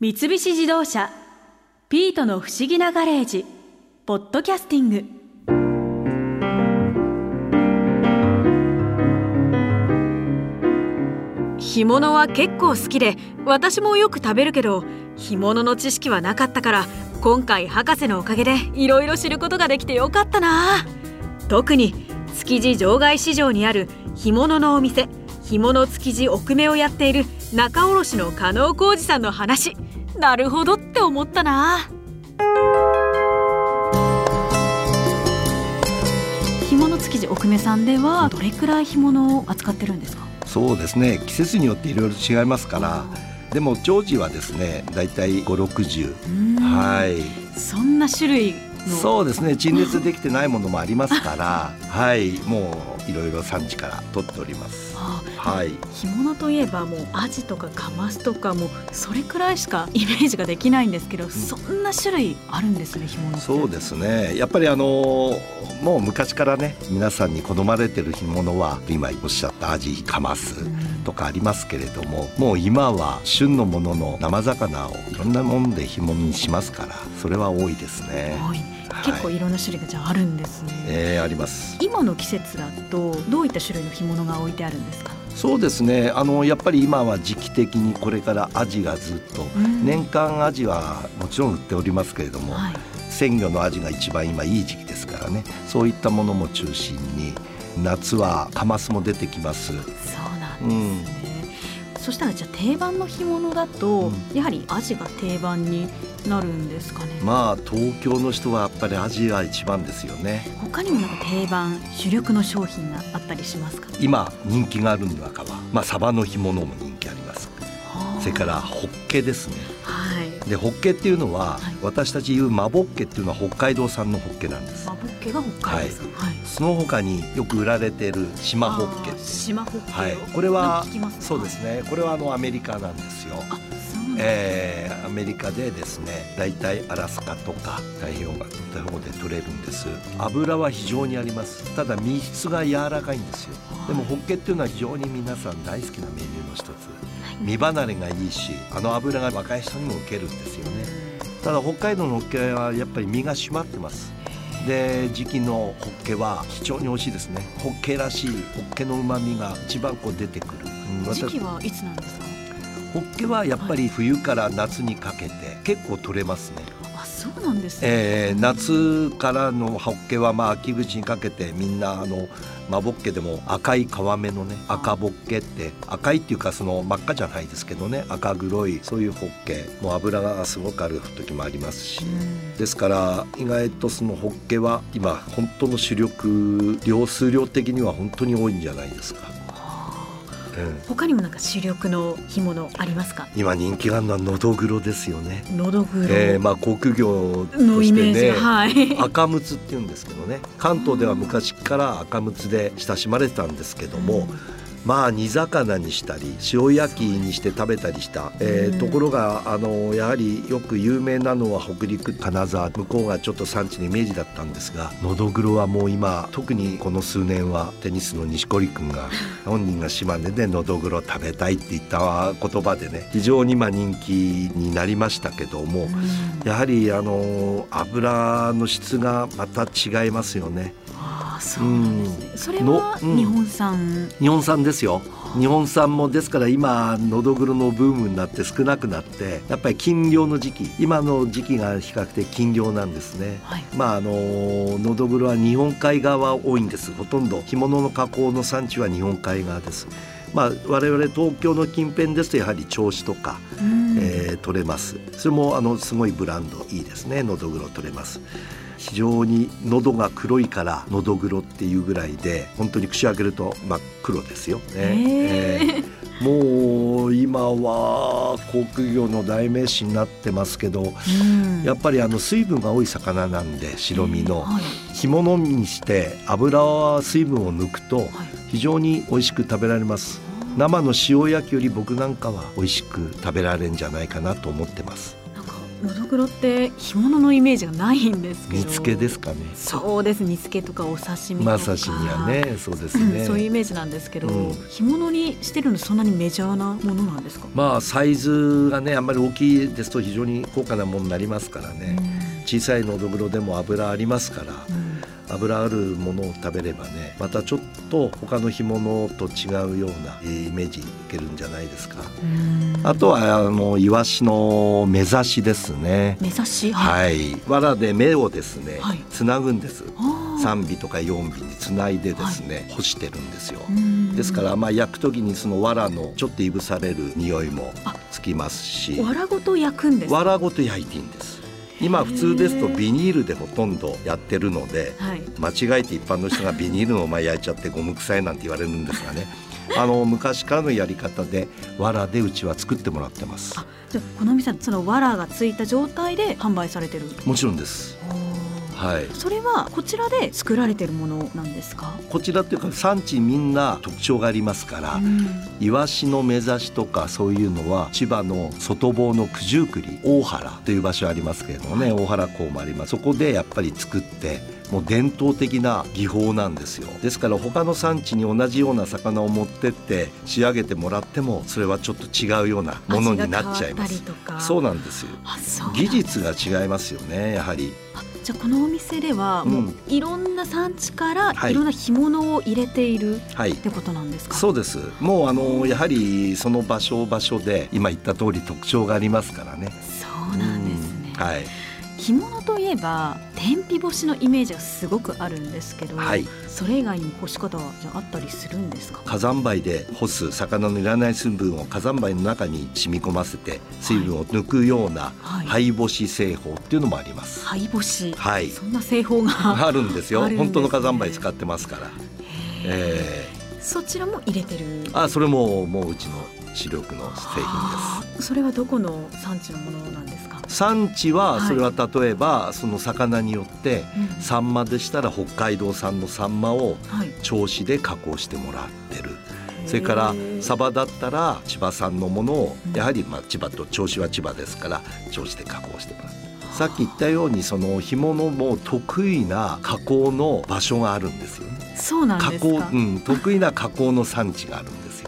三菱自動車「ピートの不思議なガレージ」ポッドキャスティング。干物は結構好きで私もよく食べるけど干物の知識はなかったから今回博士のおかげでいろいろ知ることができてよかったな。特に築地場外市場にある干物のお店干物築地奥目をやっている仲卸の加納浩二さんの話。なるほどって思ったな。干物築地奥目さんではどれくらい干物を扱ってるんですか？そうですね。季節によっていろいろ違いますから。でも常時はですねだいたい560はい。そんな種類そうですね。陳列できてないものもありますから。はい。もういろいろ産地から取っております。はい。干物といえばもうアジとかカマスとかもそれくらいしかイメージができないんですけど、うん、そんな種類あるんですね干物そうですね。やっぱりあのもう昔からね皆さんに好まれてる干物は今おっしゃったアジカマスとかありますけれども、うん、もう今は旬のものの生魚をいろんなもんで干物にしますからそれは多いですね。結構いろんな種類がじゃああるんですね。えー、あります。今の季節だとどういった種類の干物が置いてあるんですか？そうですねあのやっぱり今は時期的にこれからアジがずっと、うん、年間アジはもちろん売っておりますけれども、はい、鮮魚のアジが一番今いい時期ですからねそういったものも中心に夏はカマスも出てきます。そうなんですね、うんそしたらじゃあ定番の干物だと、うん、やはりアジが定番になるんですかね。まあ東京の人はやっぱりアジが一番ですよね。他にもなんか定番主力の商品があったりしますか？今人気がある中はまあサバの干物も人気あります。それからホッケですねでホッケっていうのは、はい、私たち言うマボッケっていうのは北海道産のホッケなんです。マボッケが北海道産、はい、その他によく売られている島ホッケ島ホッケ、はい、これはそうですね。これはあのアメリカなんですよえー、アメリカでですね大体アラスカとか太平洋側の方で取れるんです。油は非常にあります。ただ身質が柔らかいんですよ。でもホッケっていうのは非常に皆さん大好きなメニューの一つ。身離れがいいしあの油が若い人にも受けるんですよね。ただ北海道のホッケはやっぱり身が締まってます。で時期のホッケは非常に美味しいですね。ホッケらしいホッケの旨味が一番こう出てくる、うん、時期はいつなんですか？ホッケはやっぱり冬から夏にかけて結構取れますね、あそうなんですね、えー、夏からのホッケはまあ秋口にかけてみんなあのマボッケでも赤い皮目のね赤ボッケって赤いっていうかその真っ赤じゃないですけどね赤黒いそういうホッケもう脂がすごくある時もありますし、ですから意外とそのホッケは今本当の主力量数量的には本当に多いんじゃないですか。他にもなんか主力の干物ありますか？今人気があるのはのどぐろですよね。のどぐろ、えー、まあ航空業としてね、はい、赤むつって言うんですけどね。関東では昔から赤むつで親しまれてたんですけども、うんまあ煮魚にしたり塩焼きにして食べたりした、えー、ところがあのやはりよく有名なのは北陸金沢。向こうがちょっと産地のイメージだったんですがのどぐろはもう今特にこの数年はテニスの錦織君が 本人が島根でのどぐろ食べたいって言った言葉でね非常にま人気になりましたけどもやはりあの油の質がまた違いますよね。そうなんですね、うん、それは日本産、うん、日本産ですよ。日本産もですから今のどぐろのブームになって少なくなってやっぱり禁漁の時期今の時期が比較的禁漁なんですね、はい、まああののどぐろは日本海側多いんです。ほとんど。着物の加工の産地は日本海側です。まあ、我々東京の近辺ですとやはり銚子とか、えー、取れます。それもあのすごいブランドいいですね。のどぐろ取れます。非常に喉が黒いからのどぐろっていうぐらいで本当に口開けると真っ黒ですよ。ね。えー、もう今は航空業の代名詞になってますけど、うん、やっぱりあの水分が多い魚なんで白身の、はい、干物にして油は水分を抜くと非常に美味しく食べられます。生の塩焼きより僕なんかは美味しく食べられるんじゃないかなと思ってます。のどぐろって干物のイメージがないんですけど。煮付けですかね。そうです煮付けとかお刺身とか。まあ刺身はねそうですね、うん、そういうイメージなんですけど、うん、干物にしてるのそんなにメジャーなものなんですか？まあサイズがねあんまり大きいですと非常に高価なものになりますからね、うん、小さいのどぐろでも油ありますから、油あるものを食べればねまたちょっと他の干物と違うようなイメージいけるんじゃないですか。あとはあのイワシの目刺しですね。目刺しはい、藁で目をですね、はい、つなぐんです。3尾とか4尾につないでですね、はい、干してるんですよ。ですからまあ焼く時にその藁のちょっといぶされる匂いもつきますし。藁ごと焼くんです藁ごと焼いていいんです今普通ですとビニールでほとんどやってるので、はい、間違えて一般の人がビニールのまま焼いちゃってゴム臭いなんて言われるんですがね。あの昔からのやり方で藁でうちは作ってもらってます。じゃこの店その藁がついた状態で販売されてる？もちろんですはい、それはこちらで作られてるものなんですか？こちらっていうか産地みんな特徴がありますから、うん、イワシの目指しとかそういうのは千葉の外房の九十九里大原という場所ありますけれどもね、はい、大原港もあります。そこでやっぱり作ってもう伝統的な技法なんですよ。ですから他の産地に同じような魚を持ってって仕上げてもらってもそれはちょっと違うようなものになっちゃいます。そうなんですよ。技術が違いますよねやはりじゃあこのお店ではもういろんな産地からい。ろんな干物を入れている、ってことなんですか、そうです。もうあのやはりその場所場所で今言った通り特徴がありますからね。そうなんですね、はい干物といえば天日干しのイメージがすごくあるんですけど、はい、それ以外にも干し方はじゃあったりするんですか？火山灰で干す魚のいらない水分を火山灰の中に染み込ませて水分を抜くような灰干し製法っていうのもあります、灰干し。はい。そんな製法が あるんですよ、ね、本当の火山灰使ってますから。えー、そちらも入れてる？あそれももううちの主力の製品です。それはどこの産地のものなんですか？産地はそれは例えばその魚によってサンマでしたら北海道産のサンマを銚子で加工してもらってる。それからサバだったら千葉産のものをやはりまあ千葉と銚子は千葉ですから銚子で加工してもらってさっき言ったようにその干物も得意な加工の場所があるんですよね。そうなんですか。加工、うん、得意な加工の産地があるんですよ。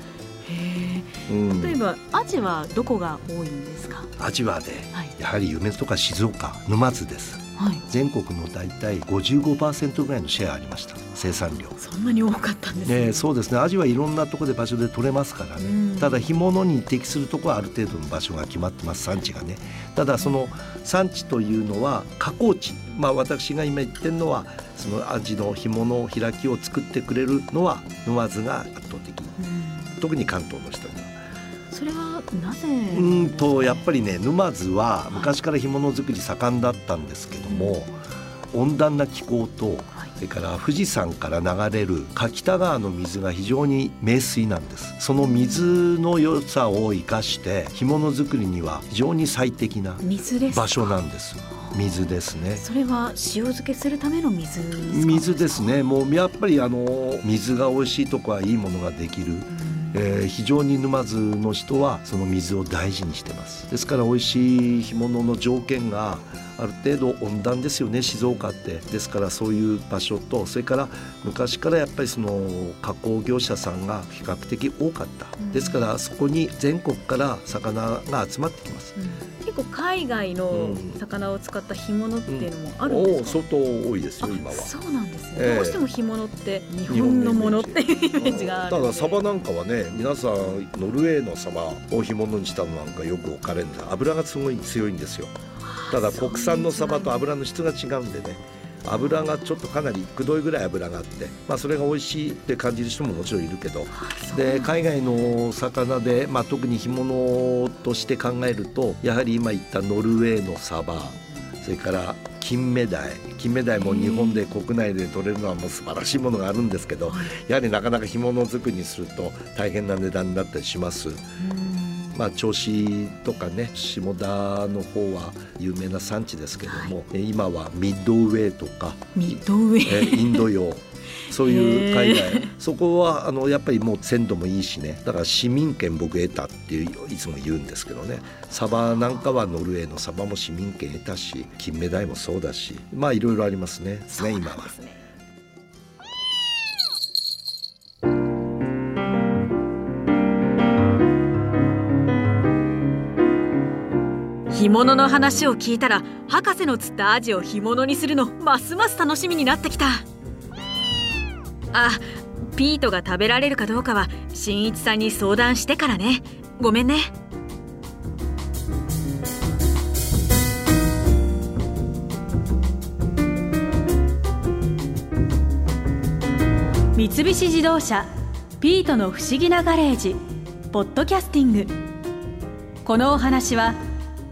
うん、例えばアジはどこが多いんですか？アジはで、はい、やはり夢とか静岡沼津です、はい、全国のだいたい55%ぐらいのシェアありました。生産量。そんなに多かったんですね、ね、そうですね。アジはいろんなところで場所で取れますからね。ただ干物に適するところはある程度の場所が決まってます。産地がね。ただその産地というのは加工地。まあ私が今言ってるのはそのアジの干物開きを作ってくれるのは沼津が圧倒的特に関東の人それはなぜ？うんとやっぱりね沼津は昔から干物作り盛んだったんですけども、温暖な気候とそれから富士山から流れる柿田川の水が非常に名水なんです。その水の良さを生かして干物作りには非常に最適な場所なんです水ですねそれは塩漬けす。るための水水ですね。もうやっぱりあの水が美味しいとこはいいものができる、うんえー、非常に沼津の人はその水を大事にしてます。ですから美味しい干物の条件がある程度温暖ですよね。静岡って。ですからそういう場所とそれから昔からやっぱりその加工業者さんが比較的多かった、ですからそこに全国から魚が集まってきます、うん結構海外の魚を使った干物っていうのもあるんですか、うん、相当多いですよ今は。そうなんですね、えー、どうしても干物って日本のものっていうイメージ。があるただサバなんかはね皆さんノルウェーのサバを干物にしたのなんかよく置かれるんで油がすごい強いんですよ。ただ国産のサバと油の質が違うんでね油がちょっとかなりくどいぐらい油があって、まあ、それが美味しいって感じる人ももちろんいるけどで海外の魚で、まあ、特に干物として考えるとやはり今言ったノルウェーのサバそれから金目鯛金目鯛も日本で国内で取れるのはもう素晴らしいものがあるんですけどやはりなかなか干物作りにすると大変な値段になったりします。まあ、銚子とかね下田の方は有名な産地ですけども、はい、今はミッドウェーとかミッドウェーインド洋 そういう海外。そこはあのやっぱりもう鮮度もいいしね。だから市民権僕得たっていういつも言うんですけどね。サバなんかはノルウェーのサバも市民権得たし金目鯛もそうだしまあいろいろありますね。ね。今は。干物の話を聞いたら博士の釣ったアジを干物にするのますます楽しみになってきた。あピートが食べられるかどうかは新一さんに相談してからね。ごめんね。三菱自動車ピートの不思議なガレージポッドキャスティング。このお話は「